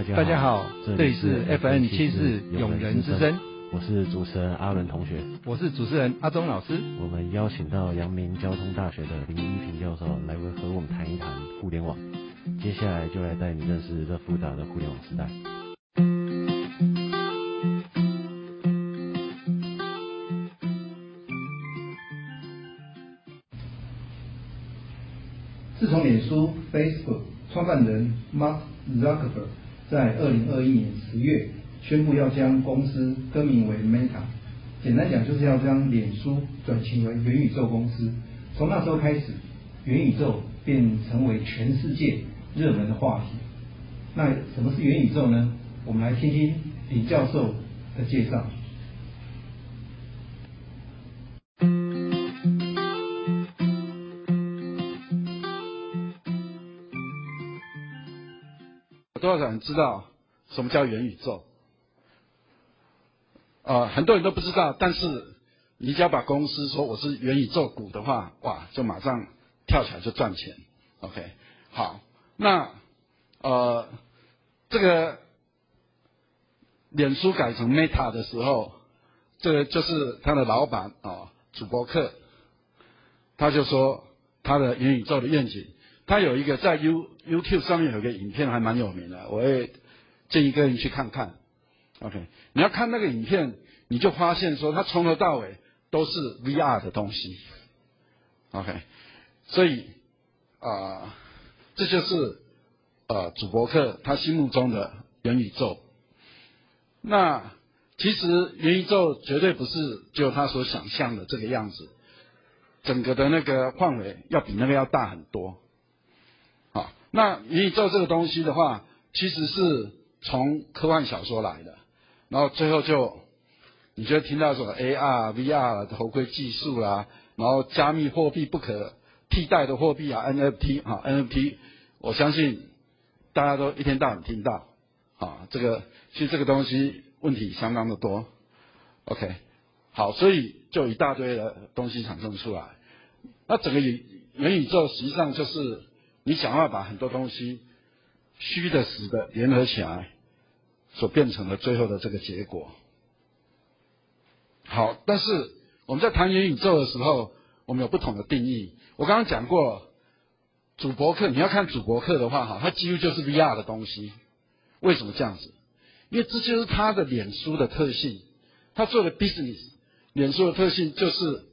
大家大家好，这这里是 FN 七四永人之声，我是主持人阿伦同学。我是主持人阿忠老师。我们邀请到阳明交通大学的林一平教授来为和我们谈一谈互联网。接下来就来带你认识这复杂的互联网时代。自从脸书 （Facebook） 创办人 Mark Zuckerberg 在二零二一年十月宣布要将公司更名为 Meta，简单讲就是要将脸书转型为元宇宙公司。从那时候开始，元宇宙便成为全世界热门的话题。那什么是元宇宙呢？我们来听听李教授的介绍。人知道什么叫元宇宙？呃，很多人都不知道，但是你只要把公司说我是元宇宙股的话，哇，就马上跳起来就赚钱。OK，好，那呃，这个脸书改成 Meta 的时候，这个就是他的老板啊，主播克，他就说他的元宇宙的愿景。他有一个在 You YouTube 上面有一个影片还蛮有名的，我也建议各位去看看。OK，你要看那个影片，你就发现说他从头到尾都是 VR 的东西。OK，所以啊、这就是呃主播客他心目中的元宇宙。那其实元宇宙绝对不是就他所想象的这个样子，整个的那个范围要比那个要大很多。那元宇宙这个东西的话，其实是从科幻小说来的，然后最后就你就听到什么 AR、VR 头盔技术啦，然后加密货币不可替代的货币啊，NFT 啊，NFT，我相信大家都一天到晚听到啊，这个其实这个东西问题相当的多。OK，好，所以就一大堆的东西产生出来。那整个元元宇宙实际上就是你想要把很多东西虚的实的联合起来，所变成的最后的这个结果。好，但是我们在谈元宇宙的时候，我们有不同的定义。我刚刚讲过，主博客你要看主博客的话，哈，它几乎就是 VR 的东西。为什么这样子？因为这就是它的脸书的特性。它做的 business，脸书的特性就是，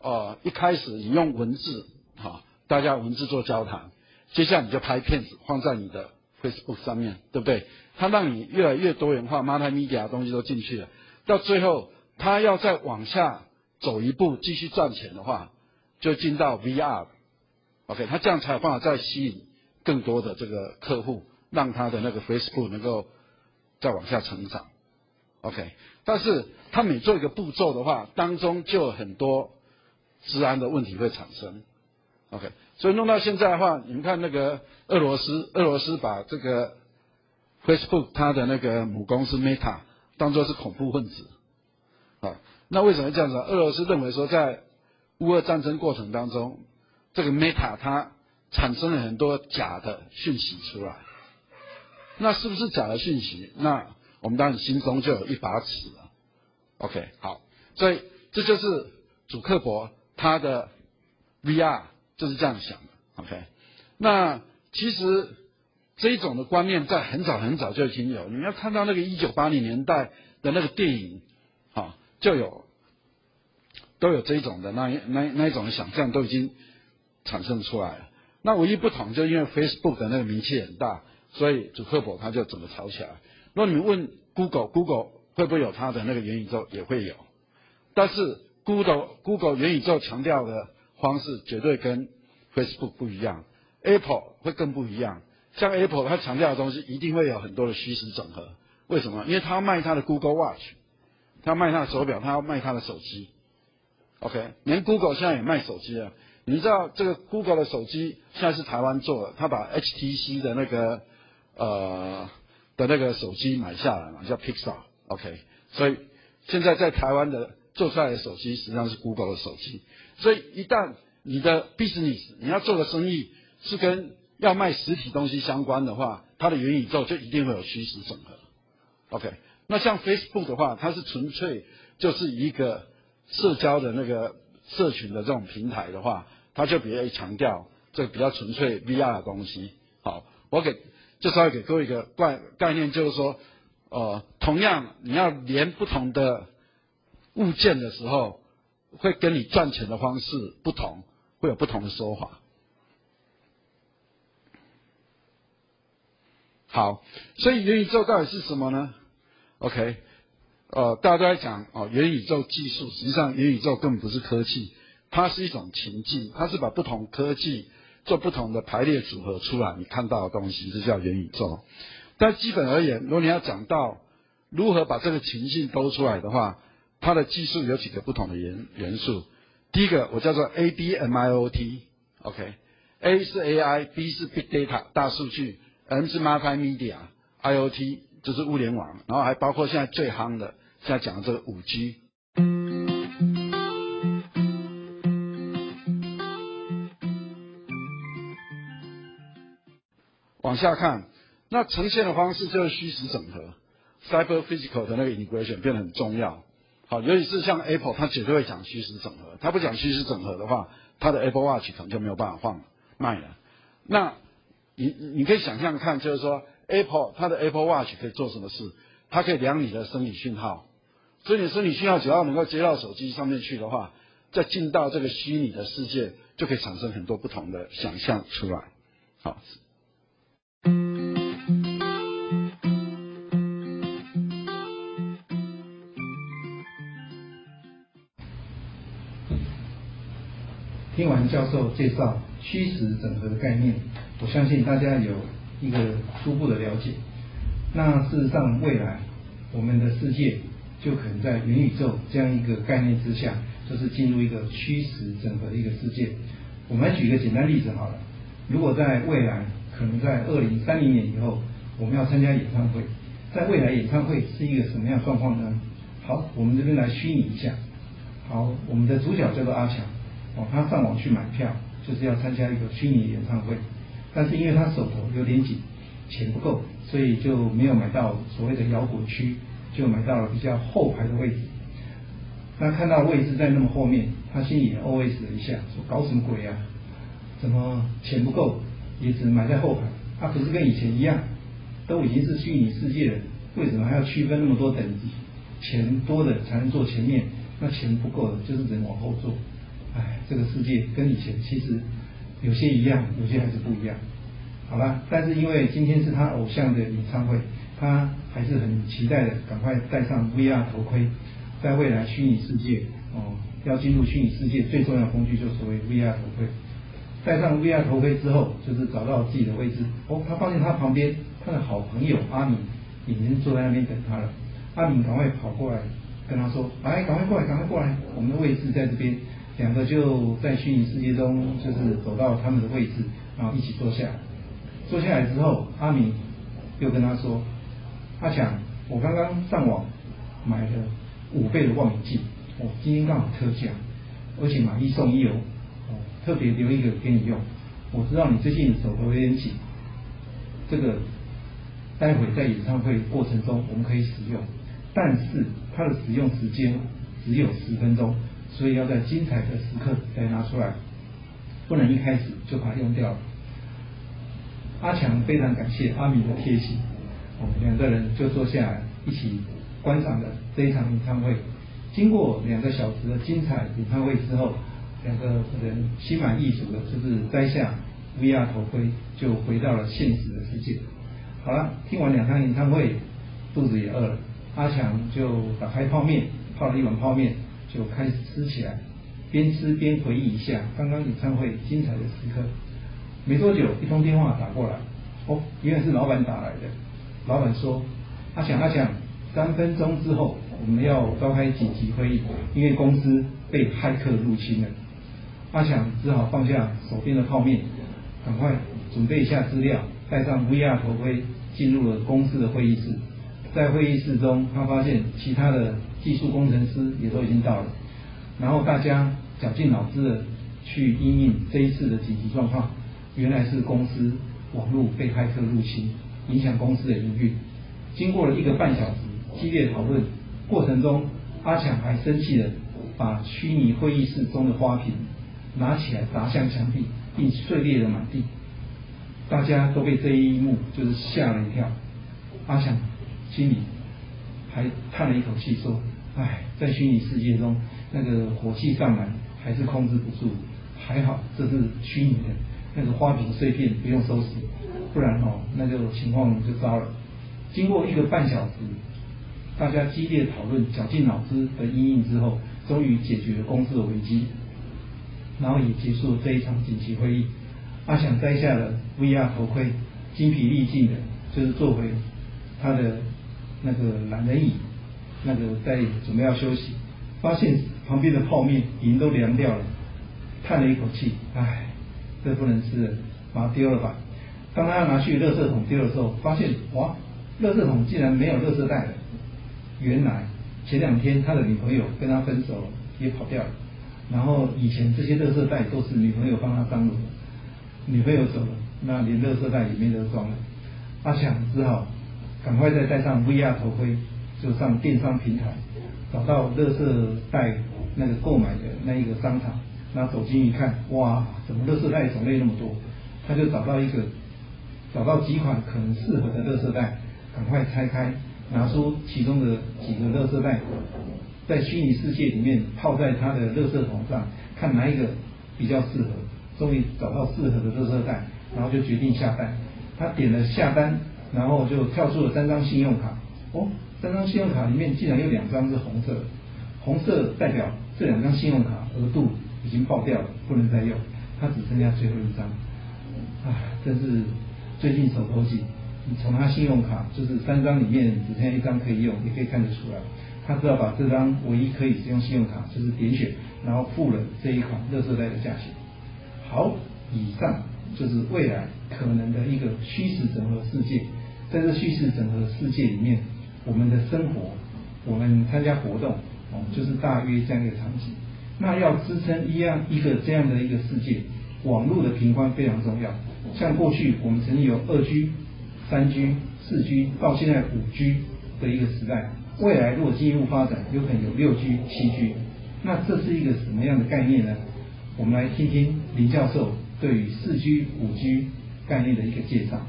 呃，一开始你用文字，哈、大家文字做交谈，接下来你就拍片子放在你的 Facebook 上面，对不对？它让你越来越多元化，multimedia 的东西都进去了，到最后它要再往下走一步，继续赚钱的话，就进到 VR。OK，它这样才有办法再吸引更多的这个客户，让它的那个 Facebook 能够再往下成长。OK，但是它每做一个步骤的话，当中就有很多治安的问题会产生。OK，所以弄到现在的话，你们看那个俄罗斯，俄罗斯把这个 Facebook 它的那个母公司 Meta 当做是恐怖分子啊。那为什么这样子？俄罗斯认为说，在乌俄战争过程当中，这个 Meta 它产生了很多假的讯息出来。那是不是假的讯息？那我们当然心中就有一把尺。OK，好，所以这就是主克伯他的 VR 就是这样想的。OK，那其实这一种的观念在很早很早就已经有。你们要看到那个一九八零年代的那个电影，啊，就有都有这一种的那那那一种的想象都已经产生出来了。那唯一不同就因为 Facebook 的那个名气很大，所以主克伯他就整个炒起来。如果你们问 Google，Google 会不会有它的那个元宇宙，也会有。但是 Google Google 元宇宙强调的方式绝对跟 Facebook 不一样，Apple 会更不一样。像 Apple 它强调的东西一定会有很多的虚实整合。为什么？因为它要卖它的 Google Watch，它要卖它的手表，它要卖它的手机。OK，连 Google 现在也卖手机了。你知道这个 Google 的手机现在是台湾做的，它把 HTC 的那个呃的那个手机买下来嘛，叫 Pixel。OK，所以现在在台湾的做出来的手机实际上是 Google 的手机。所以一旦你的 business 你要做的生意是跟要卖实体东西相关的话，它的元宇宙就一定会有虚实整合。OK，那像 Facebook 的话，它是纯粹就是一个社交的那个社群的这种平台的话，它就比较强调这个比较纯粹 VR 的东西。好，我给就稍微给各位一个概概念，就是说，呃，同样你要连不同的物件的时候，会跟你赚钱的方式不同，会有不同的说法。好，所以元宇宙到底是什么呢？OK，呃，大家都在讲哦，元宇宙技术，实际上元宇宙根本不是科技，它是一种情境，它是把不同科技做不同的排列组合出来，你看到的东西，这叫元宇宙。但基本而言，如果你要讲到如何把这个情境兜出来的话，它的技术有几个不同的元元素。第一个我叫做 A B M I O T。OK，A 是 AI，B 是 Big Data 大数据。M 是 Multimedia，IoT 就是物联网，然后还包括现在最夯的，现在讲的这个五 G。往下看，那呈现的方式就是虚实整合，Cyber Physical 的那个 integration 变得很重要。好，尤其是像 Apple，它绝对会讲虚实整合，它不讲虚实整合的话，它的 Apple Watch 可能就没有办法放卖了。那你你可以想象看，就是说，Apple 它的 Apple Watch 可以做什么事？它可以量你的生理讯号，所以你生理讯号只要能够接到手机上面去的话，再进到这个虚拟的世界，就可以产生很多不同的想象出来。好。听完教授介绍虚实整合的概念。我相信大家有一个初步的了解。那事实上，未来我们的世界就可能在元宇宙这样一个概念之下，就是进入一个虚实整合的一个世界。我们来举一个简单例子好了。如果在未来，可能在二零三零年以后，我们要参加演唱会，在未来演唱会是一个什么样状况呢？好，我们这边来虚拟一下。好，我们的主角叫做阿强，哦，他上网去买票，就是要参加一个虚拟演唱会。但是因为他手头有点紧，钱不够，所以就没有买到所谓的摇滚区，就买到了比较后排的位置。那看到位置在那么后面，他心里 OS 了一下，说搞什么鬼啊？怎么钱不够，也只能买在后排？他不是跟以前一样，都已经是虚拟世界了，为什么还要区分那么多等级？钱多的才能坐前面，那钱不够的，就是只能往后坐。哎，这个世界跟以前其实。有些一样，有些还是不一样。好了，但是因为今天是他偶像的演唱会，他还是很期待的，赶快戴上 VR 头盔，在未来虚拟世界哦，要进入虚拟世界最重要的工具就所谓 VR 头盔。戴上 VR 头盔之后，就是找到自己的位置。哦，他发现他旁边他的好朋友阿敏已经坐在那边等他了。阿敏赶快跑过来跟他说：“来，赶快过来，赶快过来，我们的位置在这边。”两个就在虚拟世界中，就是走到他们的位置，然后一起坐下。坐下来之后，阿明又跟他说：“阿强，我刚刚上网买了五倍的望远镜，哦，今天刚好特价，而且买一送一哦，哦，特别留一个给你用。我知道你最近手头有点紧，这个待会在演唱会过程中我们可以使用，但是它的使用时间只有十分钟。”所以要在精彩的时刻才拿出来，不能一开始就把它用掉。阿强非常感谢阿敏的贴心，我们两个人就坐下来一起观赏了这一场演唱会。经过两个小时的精彩演唱会之后，两个人心满意足的，就是摘下 VR 头盔，就回到了现实的世界。好了，听完两场演唱会，肚子也饿了，阿强就打开泡面，泡了一碗泡面。就开始吃起来，边吃边回忆一下刚刚演唱会精彩的时刻。没多久，一通电话打过来，哦，原来是老板打来的。老板说：“阿强，阿强，三分钟之后我们要召开紧急会议，因为公司被骇客入侵了。”阿强只好放下手边的泡面，赶快准备一下资料，戴上 VR 头盔，进入了公司的会议室。在会议室中，他发现其他的。技术工程师也都已经到了，然后大家绞尽脑汁的去应应这一次的紧急状况，原来是公司网络被骇客入侵，影响公司的营运。经过了一个半小时激烈讨论过程中，阿强还生气的把虚拟会议室中的花瓶拿起来砸向墙壁，并碎裂了满地。大家都被这一幕就是吓了一跳。阿强心里还叹了一口气，说：“唉，在虚拟世界中，那个火气上来还是控制不住。还好这是虚拟的，那个花瓶碎片不用收拾，不然哦，那个情况就糟了。”经过一个半小时，大家激烈讨论、绞尽脑汁的阴影之后，终于解决了公司的危机，然后也结束了这一场紧急会议。阿翔摘下了 VR 头盔，精疲力尽的，就是坐回他的那个懒人椅，那个在准备要休息，发现旁边的泡面已经都凉掉了，叹了一口气，唉，这不能吃了，把它丢了吧。当他要拿去垃圾桶丢的时候，发现哇！垃圾桶竟然没有垃圾袋了，原来前两天他的女朋友跟他分手了，也跑掉了。然后以前这些垃圾袋都是女朋友帮他装的，女朋友走了，那连垃圾袋也没得装了。阿强只好赶快再戴上 VR 头盔，就上电商平台找到乐色袋那个购买的那一个商场，然后走进一看，哇，怎么乐色袋种类那么多？他就找到一个，找到几款可能适合的乐色袋。赶快拆开，拿出其中的几个乐色袋，在虚拟世界里面套在他的乐色桶上，看哪一个比较适合。终于找到适合的乐色袋，然后就决定下单。他点了下单，然后就跳出了三张信用卡。哦，三张信用卡里面竟然有两张是红色的，红色代表这两张信用卡额度已经爆掉了，不能再用。他只剩下最后一张，啊，真是最近手头紧。从他信用卡就是三张里面只剩下一张可以用，也可以看得出来，他只要把这张唯一可以使用信用卡，就是点选，然后付了这一款热色袋的价钱。好，以上就是未来可能的一个虚实整合世界。在这叙事整合世界里面，我们的生活，我们参加活动，哦，就是大约这样一个场景。那要支撑一样一个这样的一个世界，网络的频宽非常重要。像过去我们曾经有二 G。三 G、四 G 到现在五 G 的一个时代，未来如果进一步发展，有可能有六 G、七 G，那这是一个什么样的概念呢？我们来听听林教授对于四 G、五 G 概念的一个介绍。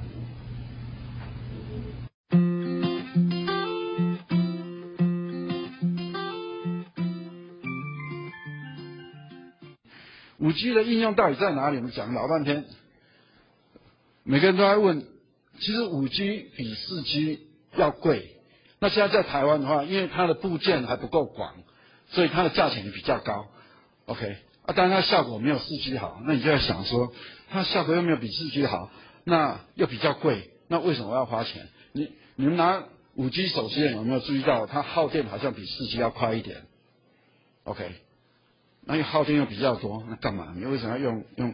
五 G 的应用到底在哪里？我们讲了老半天，每个人都在问。其实五 G 比四 G 要贵，那现在在台湾的话，因为它的部件还不够广，所以它的价钱也比较高。OK，啊，当然它效果没有四 G 好，那你就要想说，它效果又没有比四 G 好，那又比较贵，那为什么要花钱？你你们拿五 G 手机有没有注意到，它耗电好像比四 G 要快一点？OK，那又耗电又比较多，那干嘛？你为什么要用用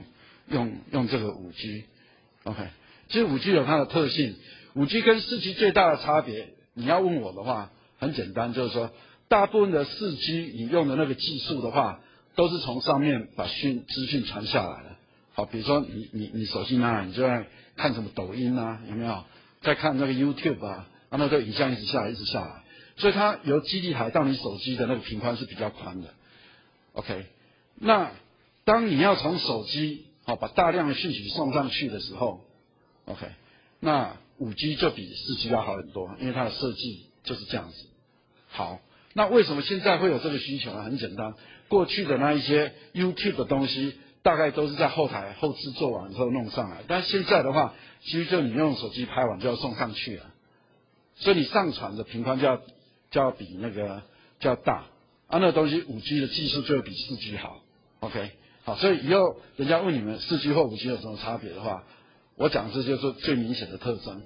用用这个五 G？OK。其实五 G 有它的特性，五 G 跟四 G 最大的差别，你要问我的话，很简单，就是说，大部分的四 G 你用的那个技术的话，都是从上面把讯资讯传下来的。好，比如说你你你手机拿来，你就在看什么抖音啊，有没有？在看那个 YouTube 啊，那个影像一直下来，一直下来，所以它由基地台到你手机的那个频宽是比较宽的。OK，那当你要从手机好把大量的讯息送上去的时候，OK，那五 G 就比四 G 要好很多，因为它的设计就是这样子。好，那为什么现在会有这个需求呢？很简单，过去的那一些 YouTube 的东西，大概都是在后台后制做完之后弄上来，但现在的话，其实就你用手机拍完就要送上去了，所以你上传的频宽就要就要比那个就要大，啊，那东西五 G 的技术就会比四 G 好。OK，好，所以以后人家问你们四 G 或五 G 有什么差别的话，我讲这就是最明显的特征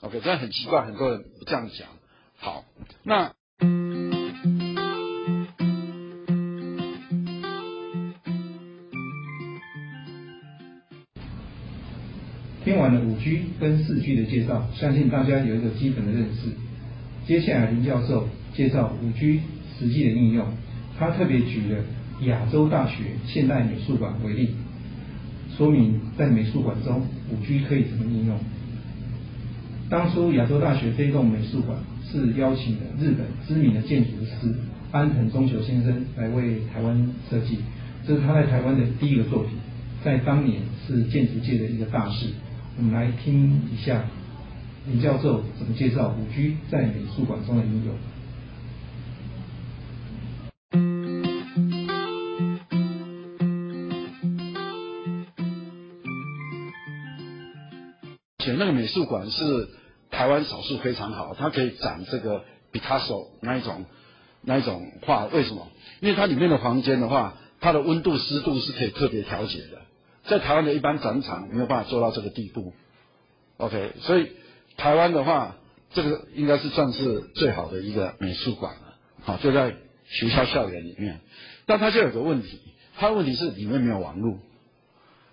，OK，这样很奇怪，很多人不这样讲。好，那听完了五 G 跟四 G 的介绍，相信大家有一个基本的认识。接下来林教授介绍五 G 实际的应用，他特别举了亚洲大学现代美术馆为例。说明在美术馆中，五 G 可以怎么应用？当初亚洲大学非动美术馆是邀请了日本知名的建筑师安藤忠雄先生来为台湾设计，这是他在台湾的第一个作品，在当年是建筑界的一个大事。我们来听一下林教授怎么介绍五 G 在美术馆中的应用。美术馆是台湾少数非常好，它可以展这个毕卡索那一种那一种画。为什么？因为它里面的房间的话，它的温度湿度是可以特别调节的。在台湾的一般展场没有办法做到这个地步。OK，所以台湾的话，这个应该是算是最好的一个美术馆了。好，就在学校校园里面，但它就有个问题，它的问题是里面没有网络。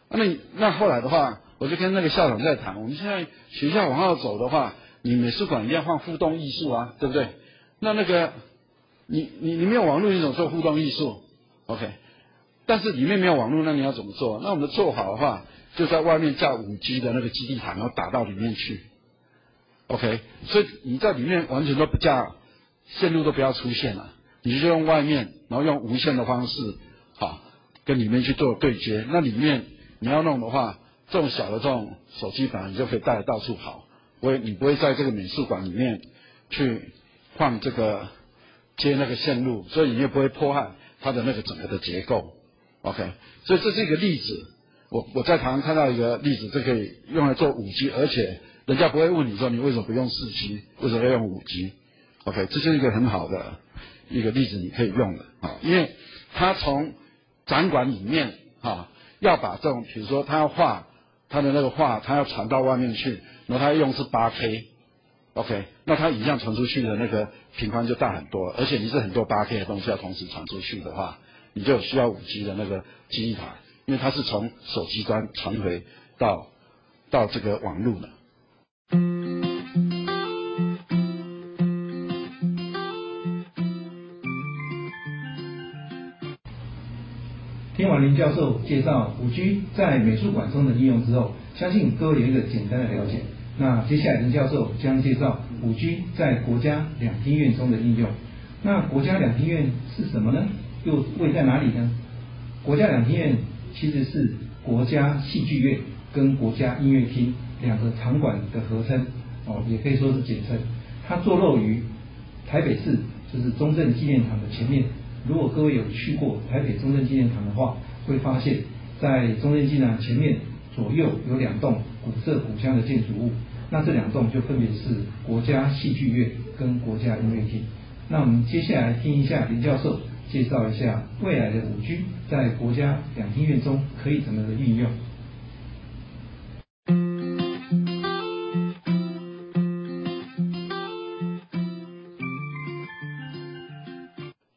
那那后来的话，我就跟那个校长在谈，我们现在学校往后走的话，你美术馆一定要放互动艺术啊，对不对？那那个你你你没有网络，你怎么做互动艺术？OK，但是里面没有网络，那你要怎么做？那我们做好的话，就在外面架五 G 的那个基地台，然后打到里面去。OK，所以你在里面完全都不架线路都不要出现了，你就用外面，然后用无线的方式，好跟里面去做对接。那里面你要弄的话，这种小的这种手机板你就可以带到处跑，不会你不会在这个美术馆里面去放这个接那个线路，所以你也不会破坏它的那个整个的结构。OK，所以这是一个例子。我我在台湾看到一个例子，这可以用来做五 G，而且。人家不会问你说你为什么不用四 G，为什么要用五 G？OK，这是一个很好的一个例子，你可以用的啊，因为他从展馆里面啊，要把这种，比如说他要画他的那个话，他要传到外面去，然后他用是八 K，OK，那他影像传出去的那个频宽就大很多，而且你是很多八 K 的东西要同时传出去的话，你就需要五 G 的那个基地台，因为它是从手机端传回到到这个网络的。林教授介绍五 G 在美术馆中的应用之后，相信各位有一个简单的了解。那接下来林教授将介绍五 G 在国家两厅院中的应用。那国家两厅院是什么呢？又位在哪里呢？国家两厅院其实是国家戏剧院跟国家音乐厅两个场馆的合称，哦，也可以说是简称。它坐落于台北市，就是中正纪念堂的前面。如果各位有去过台北中正纪念堂的话，会发现，在中正纪念前面左右有两栋古色古香的建筑物，那这两栋就分别是国家戏剧院跟国家音乐厅。那我们接下来听一下林教授介绍一下未来的五 G 在国家两厅院中可以怎么的运用。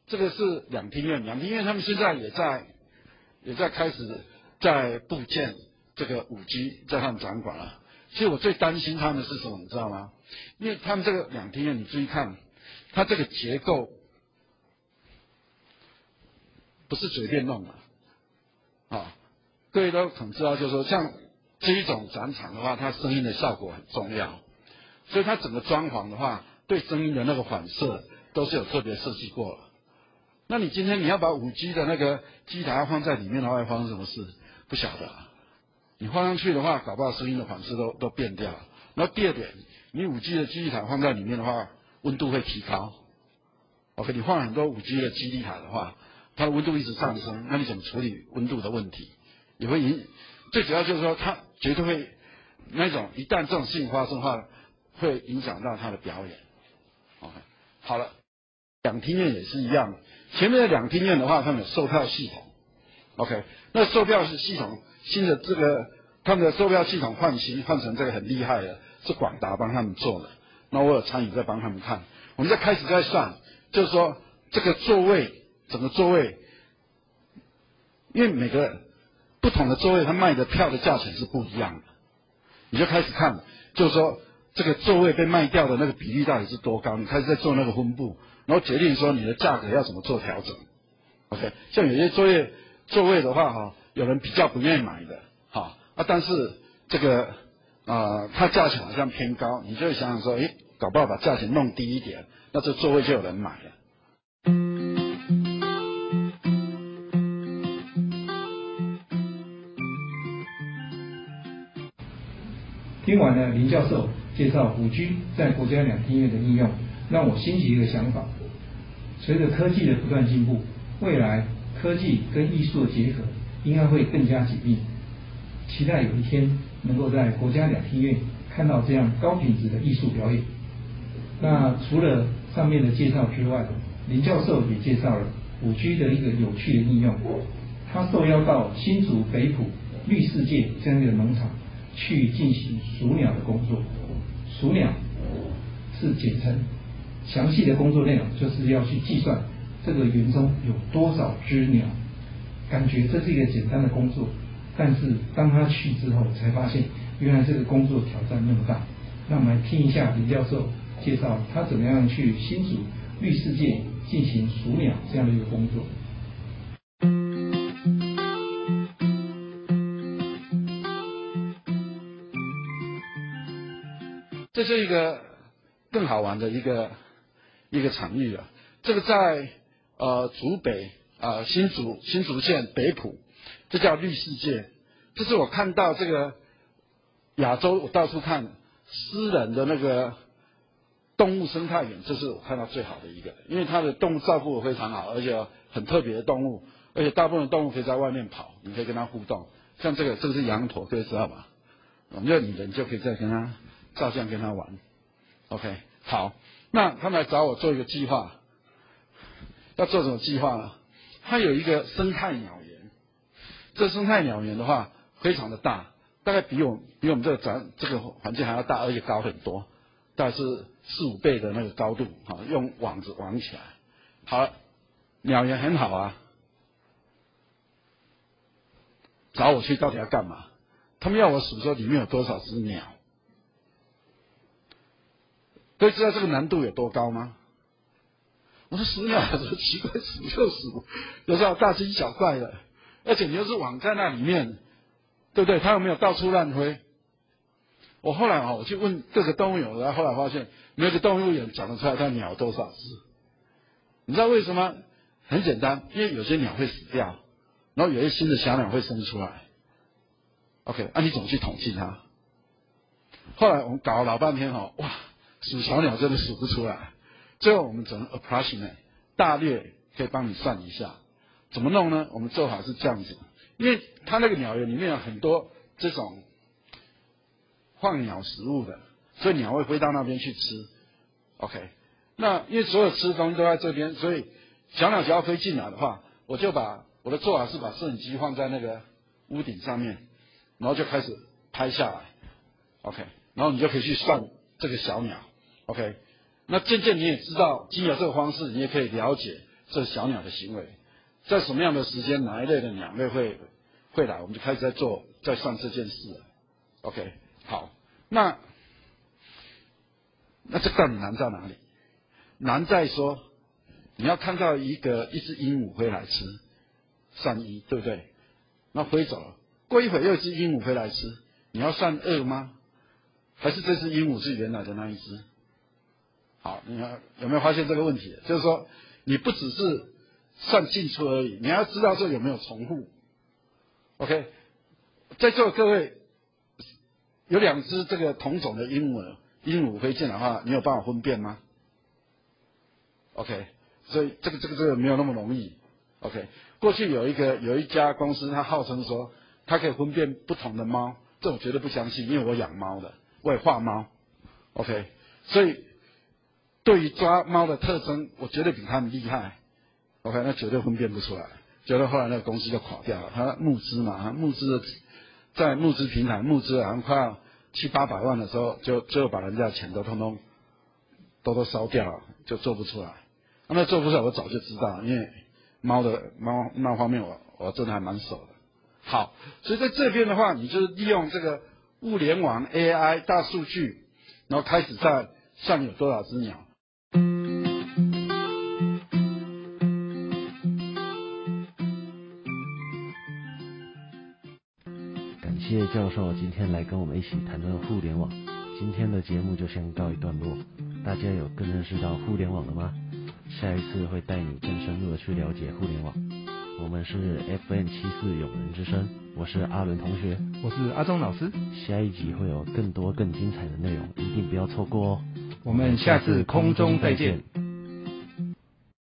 这个是两厅院，两厅院他们现在也在也在开始在布建这个五 G 在他们展馆了。其实我最担心他们是什么，你知道吗？因为他们这个两厅院，你注意看，它这个结构不是随便弄的啊。各位都很知道，就是说像这一种展场的话，它声音的效果很重要，所以它整个装潢的话，对声音的那个反射都是有特别设计过了。那你今天你要把五 G 的那个机台放在里面的话，会发生什么事？不晓得。你放上去的话，搞不好声音的反射都都变掉。然后第二点，你五 G 的基地台放在里面的话，温度会提高。OK，你放很多五 G 的基地台的话，它的温度一直上升，那你怎么处理温度的问题？也会影，最主要就是说，它绝对会那种一旦这种事情发生的话，会影响到它的表演。OK，好了。两厅院也是一样，前面的两厅院的话，他们有售票系统，OK，那售票是系统新的这个他们的售票系统换新换成这个很厉害的，是广达帮他们做的，那我有参与在帮他们看，我们在开始在算，就是说这个座位整个座位，因为每个不同的座位，它卖的票的价钱是不一样的，你就开始看，就是说这个座位被卖掉的那个比例到底是多高，你开始在做那个分布。然后决定说你的价格要怎么做调整，OK？像有些座位座位的话哈，有人比较不愿意买的，哈啊，但是这个啊，它价钱好像偏高，你就会想想说，诶，搞不好把价钱弄低一点，那这座位就有人买了。听完了林教授介绍五 G 在国家两厅院的应用，让我兴起一个想法：随着科技的不断进步，未来科技跟艺术的结合应该会更加紧密。期待有一天能够在国家两厅院看到这样高品质的艺术表演。那除了上面的介绍之外，林教授也介绍了五 G 的一个有趣的应用。他受邀到新竹北埔绿世界这样一个农场。去进行数鸟的工作，数鸟是简称，详细的工作内容就是要去计算这个园中有多少只鸟。感觉这是一个简单的工作，但是当他去之后才发现，原来这个工作挑战那么大。那我们来听一下林教授介绍他怎么样去新竹绿世界进行数鸟这样的一个工作。这个更好玩的一个一个场域啊！这个在呃竹北啊新竹新竹县北埔，这叫绿世界。这是我看到这个亚洲，我到处看私人的那个动物生态园，这是我看到最好的一个，因为它的动物照顾的非常好，而且很特别的动物，而且大部分动物可以在外面跑，你可以跟它互动。像这个，这个是羊驼，各位知道吧？我们要你人就可以再跟它。照相跟他玩，OK，好，那他们来找我做一个计划，要做什么计划呢？他有一个生态鸟园，这生态鸟园的话非常的大，大概比我比我们这个展这个环境还要大，而且高很多，大概是四五倍的那个高度，哈，用网子网起来，好，鸟园很好啊，找我去到底要干嘛？他们要我数说里面有多少只鸟。可以知道这个难度有多高吗？我说死鸟怎么奇怪，死就数，有时候大惊小怪的，而且你又是网在那里面，对不对？它又没有到处乱飞？我后来啊，我去问各个动物园，然后后来发现，每个动物园讲得出来它鸟多少只。你知道为什么？很简单，因为有些鸟会死掉，然后有些新的小鸟会生出来。OK，那你怎么去统计它？后来我们搞了老半天哈，哇！数小鸟真的数不出来，最后我们只能 approximate 大略可以帮你算一下，怎么弄呢？我们做法是这样子，因为它那个鸟园里面有很多这种放鸟食物的，所以鸟会飞到那边去吃。OK，那因为所有吃东西都在这边，所以小鸟只要飞进来的话，我就把我的做法是把摄影机放在那个屋顶上面，然后就开始拍下来。OK，然后你就可以去算这个小鸟。OK，那渐渐你也知道，经由这个方式，你也可以了解这小鸟的行为，在什么样的时间，哪一类的鸟类会会来，我们就开始在做，在算这件事。OK，好，那那这到底难在哪里？难在说，你要看到一个一只鹦鹉飞来吃，算一，对不对？那飞走了，过一会又一只鹦鹉飞来吃，你要算二吗？还是这只鹦鹉是原来的那一只？好，你看有没有发现这个问题？就是说，你不只是算进出而已，你要知道这有没有重复。OK，在座各位有两只这个同种的鹦鹉，鹦鹉飞进来的话，你有办法分辨吗？OK，所以这个这个这个没有那么容易。OK，过去有一个有一家公司，它号称说它可以分辨不同的猫，这我绝对不相信，因为我养猫的，我也画猫。OK，所以。对于抓猫的特征，我绝对比他们厉害。OK，那绝对分辨不出来。结果后来那个公司就垮掉了。他募资嘛，他募资在募资平台募资，好像快要七八百万的时候，就最后把人家的钱都通通都都烧掉了，就做不出来。那做不出来，我早就知道，因为猫的猫那方面，我我真的还蛮熟的。好，所以在这边的话，你就利用这个物联网 AI 大数据，然后开始在算有多少只鸟。教授今天来跟我们一起谈论互联网。今天的节目就先告一段落，大家有更认识到互联网了吗？下一次会带你更深入的去了解互联网。我们是 FN 七四永人之声，我是阿伦同学，我是阿忠老师。下一集会有更多更精彩的内容，一定不要错过哦。我们下次空中再见。